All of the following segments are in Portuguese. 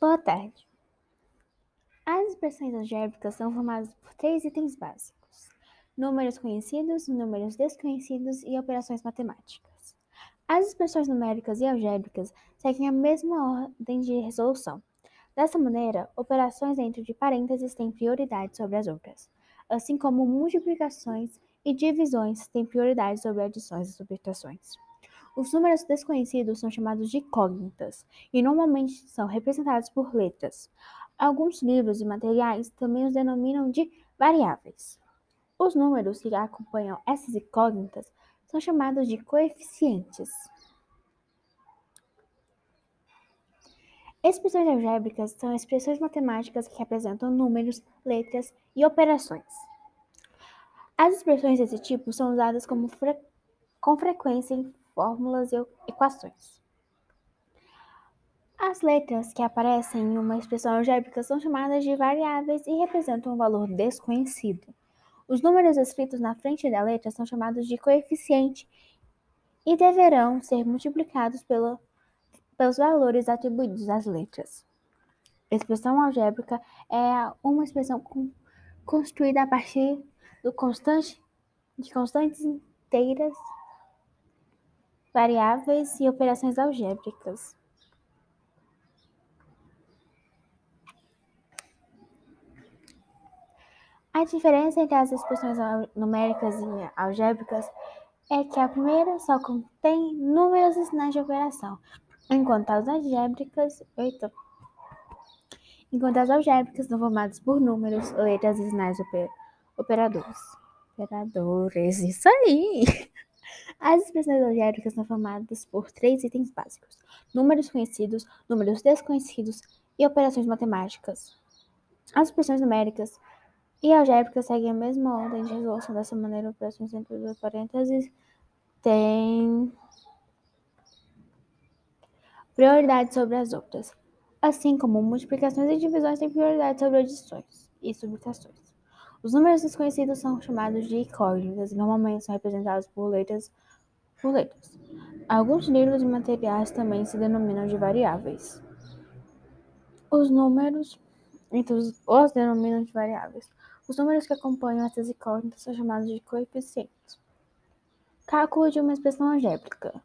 Boa tarde. As expressões algébricas são formadas por três itens básicos: números conhecidos, números desconhecidos e operações matemáticas. As expressões numéricas e algébricas seguem a mesma ordem de resolução. Dessa maneira, operações dentro de parênteses têm prioridade sobre as outras, assim como multiplicações e divisões têm prioridade sobre adições e subtrações. Os números desconhecidos são chamados de incógnitas e normalmente são representados por letras. Alguns livros e materiais também os denominam de variáveis. Os números que acompanham essas incógnitas são chamados de coeficientes. Expressões algébricas são expressões matemáticas que representam números, letras e operações. As expressões desse tipo são usadas fre com frequência em fórmulas e equações. As letras que aparecem em uma expressão algébrica são chamadas de variáveis e representam um valor desconhecido. Os números escritos na frente da letra são chamados de coeficiente e deverão ser multiplicados pelo, pelos valores atribuídos às letras. Expressão algébrica é uma expressão construída a partir do constante, de constantes inteiras variáveis e operações algébricas. A diferença entre as expressões numéricas e algébricas é que a primeira só contém números e sinais de operação, enquanto as algébricas, eita, enquanto as algébricas são formadas por números, letras e sinais oper, operadores. Operadores, isso aí! As expressões algébricas são formadas por três itens básicos: números conhecidos, números desconhecidos e operações matemáticas. As expressões numéricas e algébricas seguem a mesma ordem de resolução. Dessa maneira, operações entre dois parênteses têm prioridade sobre as outras, assim como multiplicações e divisões têm prioridade sobre adições e subtrações. Os números desconhecidos são chamados de incógnitas e normalmente são representados por letras, por letras. Alguns livros e materiais também se denominam de variáveis. Os números, então, os denominam de variáveis. Os números que acompanham essas incógnitas são chamados de coeficientes. Cálculo de uma expressão algébrica.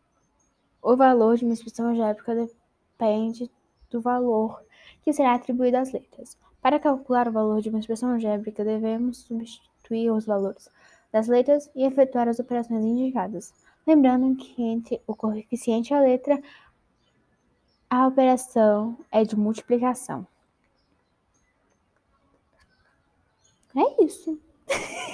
O valor de uma expressão algébrica depende do valor que será atribuído às letras. Para calcular o valor de uma expressão algébrica, devemos substituir os valores das letras e efetuar as operações indicadas. Lembrando que entre o coeficiente e a letra, a operação é de multiplicação. É isso.